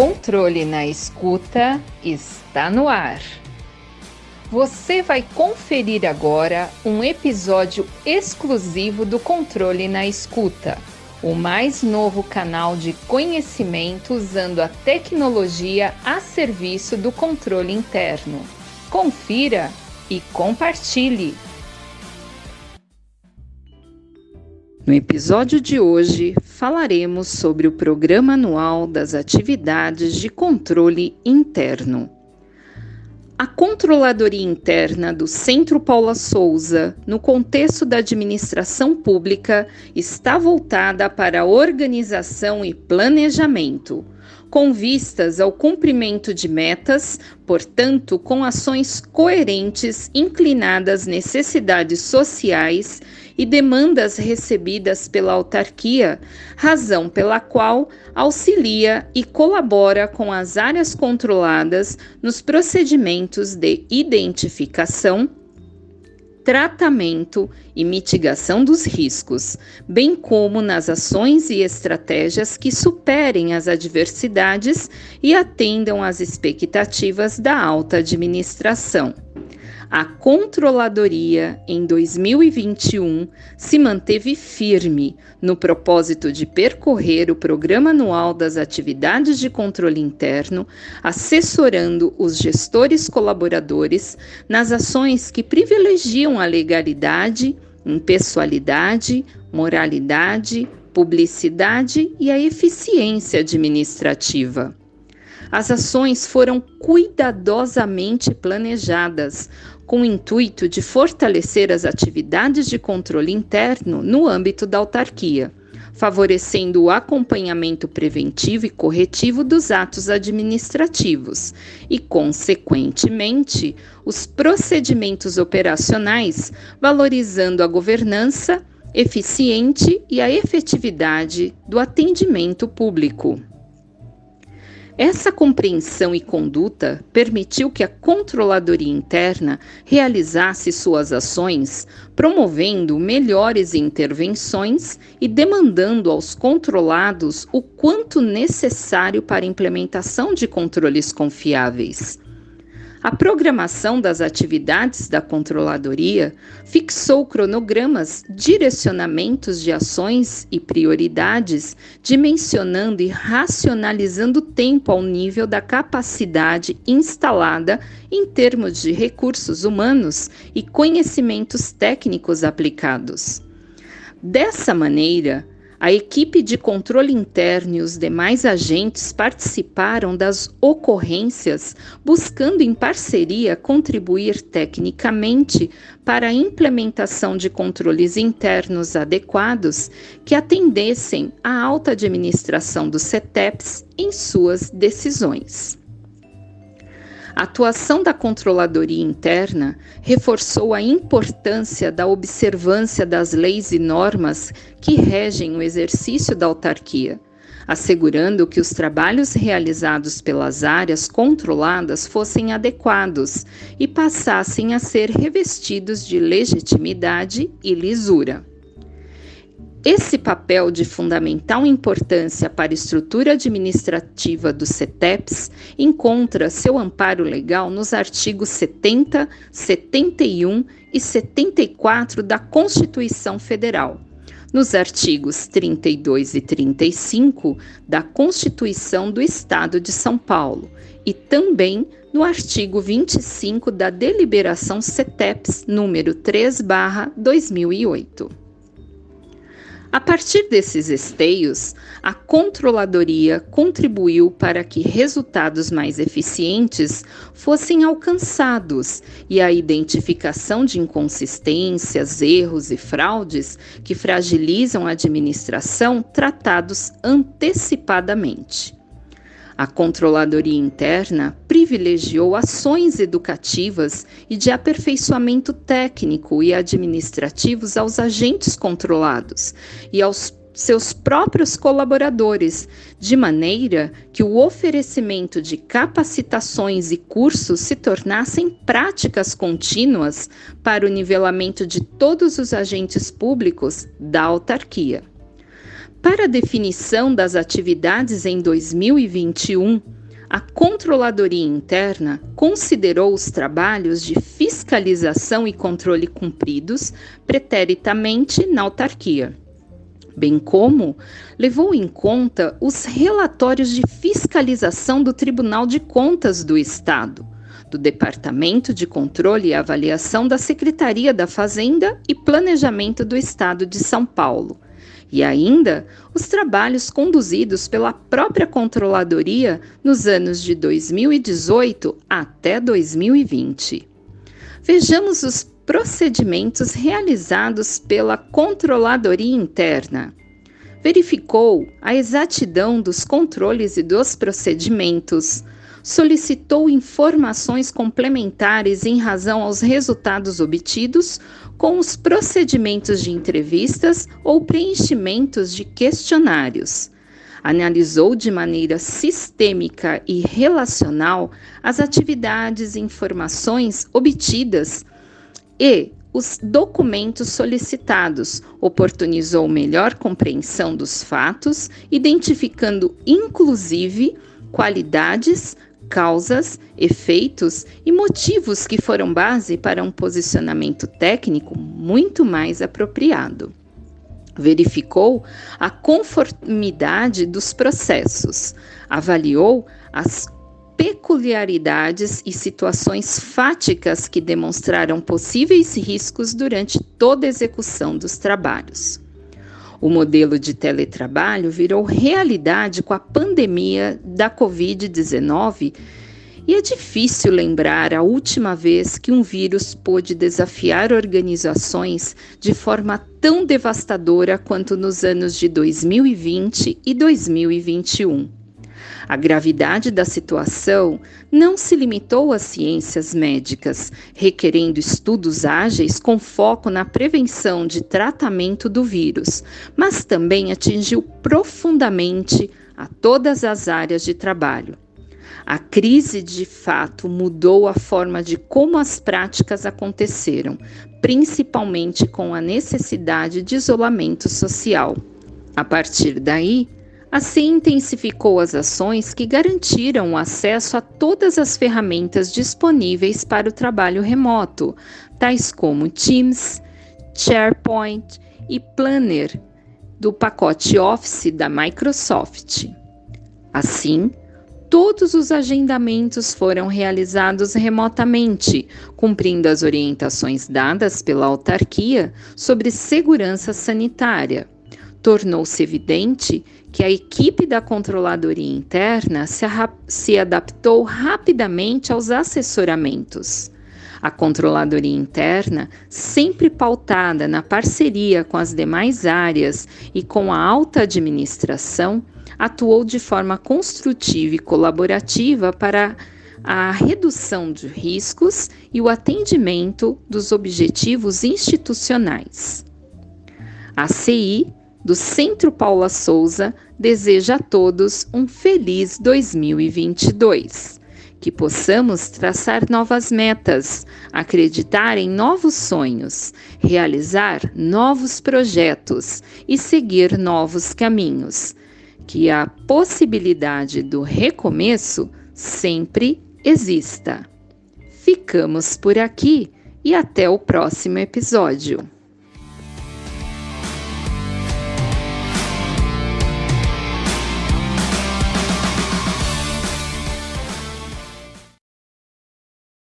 Controle na escuta está no ar. Você vai conferir agora um episódio exclusivo do Controle na Escuta, o mais novo canal de conhecimento usando a tecnologia a serviço do controle interno. Confira e compartilhe. No episódio de hoje, falaremos sobre o Programa Anual das Atividades de Controle Interno. A controladoria interna do Centro Paula Souza, no contexto da administração pública, está voltada para organização e planejamento, com vistas ao cumprimento de metas, portanto, com ações coerentes inclinadas necessidades sociais e demandas recebidas pela autarquia, razão pela qual auxilia e colabora com as áreas controladas nos procedimentos de identificação, tratamento e mitigação dos riscos, bem como nas ações e estratégias que superem as adversidades e atendam às expectativas da alta administração. A controladoria em 2021 se manteve firme no propósito de percorrer o programa anual das atividades de controle interno, assessorando os gestores colaboradores nas ações que privilegiam a legalidade, impessoalidade, moralidade, publicidade e a eficiência administrativa. As ações foram cuidadosamente planejadas, com o intuito de fortalecer as atividades de controle interno no âmbito da autarquia, favorecendo o acompanhamento preventivo e corretivo dos atos administrativos e, consequentemente, os procedimentos operacionais, valorizando a governança eficiente e a efetividade do atendimento público. Essa compreensão e conduta permitiu que a controladoria interna realizasse suas ações, promovendo melhores intervenções e demandando aos controlados o quanto necessário para a implementação de controles confiáveis. A programação das atividades da controladoria fixou cronogramas, direcionamentos de ações e prioridades, dimensionando e racionalizando o tempo ao nível da capacidade instalada em termos de recursos humanos e conhecimentos técnicos aplicados. Dessa maneira, a equipe de controle interno e os demais agentes participaram das ocorrências, buscando em parceria contribuir tecnicamente para a implementação de controles internos adequados que atendessem à alta administração dos CETEPs em suas decisões. A atuação da controladoria interna reforçou a importância da observância das leis e normas que regem o exercício da autarquia, assegurando que os trabalhos realizados pelas áreas controladas fossem adequados e passassem a ser revestidos de legitimidade e lisura. Esse papel de fundamental importância para a estrutura administrativa do CETEPS encontra seu amparo legal nos artigos 70, 71 e 74 da Constituição Federal, nos artigos 32 e 35 da Constituição do Estado de São Paulo e também no artigo 25 da Deliberação CETEPS número 3/2008. A partir desses esteios, a controladoria contribuiu para que resultados mais eficientes fossem alcançados e a identificação de inconsistências, erros e fraudes que fragilizam a administração tratados antecipadamente. A controladoria interna privilegiou ações educativas e de aperfeiçoamento técnico e administrativos aos agentes controlados e aos seus próprios colaboradores, de maneira que o oferecimento de capacitações e cursos se tornassem práticas contínuas para o nivelamento de todos os agentes públicos da autarquia. Para a definição das atividades em 2021, a Controladoria Interna considerou os trabalhos de fiscalização e controle cumpridos preteritamente na autarquia, bem como levou em conta os relatórios de fiscalização do Tribunal de Contas do Estado, do Departamento de Controle e Avaliação da Secretaria da Fazenda e Planejamento do Estado de São Paulo e ainda os trabalhos conduzidos pela própria controladoria nos anos de 2018 até 2020. Vejamos os procedimentos realizados pela controladoria interna. Verificou a exatidão dos controles e dos procedimentos, solicitou informações complementares em razão aos resultados obtidos com os procedimentos de entrevistas ou preenchimentos de questionários. Analisou de maneira sistêmica e relacional as atividades e informações obtidas e os documentos solicitados, oportunizou melhor compreensão dos fatos, identificando inclusive qualidades, causas, efeitos e motivos que foram base para um posicionamento técnico muito mais apropriado. Verificou a conformidade dos processos, avaliou as peculiaridades e situações fáticas que demonstraram possíveis riscos durante toda a execução dos trabalhos. O modelo de teletrabalho virou realidade com a pandemia da Covid-19 e é difícil lembrar a última vez que um vírus pôde desafiar organizações de forma tão devastadora quanto nos anos de 2020 e 2021. A gravidade da situação não se limitou às ciências médicas, requerendo estudos ágeis com foco na prevenção de tratamento do vírus, mas também atingiu profundamente a todas as áreas de trabalho. A crise de fato mudou a forma de como as práticas aconteceram, principalmente com a necessidade de isolamento social. A partir daí, Assim, intensificou as ações que garantiram o acesso a todas as ferramentas disponíveis para o trabalho remoto, tais como Teams, SharePoint e Planner do pacote Office da Microsoft. Assim, todos os agendamentos foram realizados remotamente, cumprindo as orientações dadas pela autarquia sobre segurança sanitária tornou-se evidente que a equipe da controladoria interna se, se adaptou rapidamente aos assessoramentos. A controladoria interna, sempre pautada na parceria com as demais áreas e com a alta administração, atuou de forma construtiva e colaborativa para a redução de riscos e o atendimento dos objetivos institucionais. A CI do Centro Paula Souza deseja a todos um feliz 2022. Que possamos traçar novas metas, acreditar em novos sonhos, realizar novos projetos e seguir novos caminhos. Que a possibilidade do recomeço sempre exista. Ficamos por aqui e até o próximo episódio.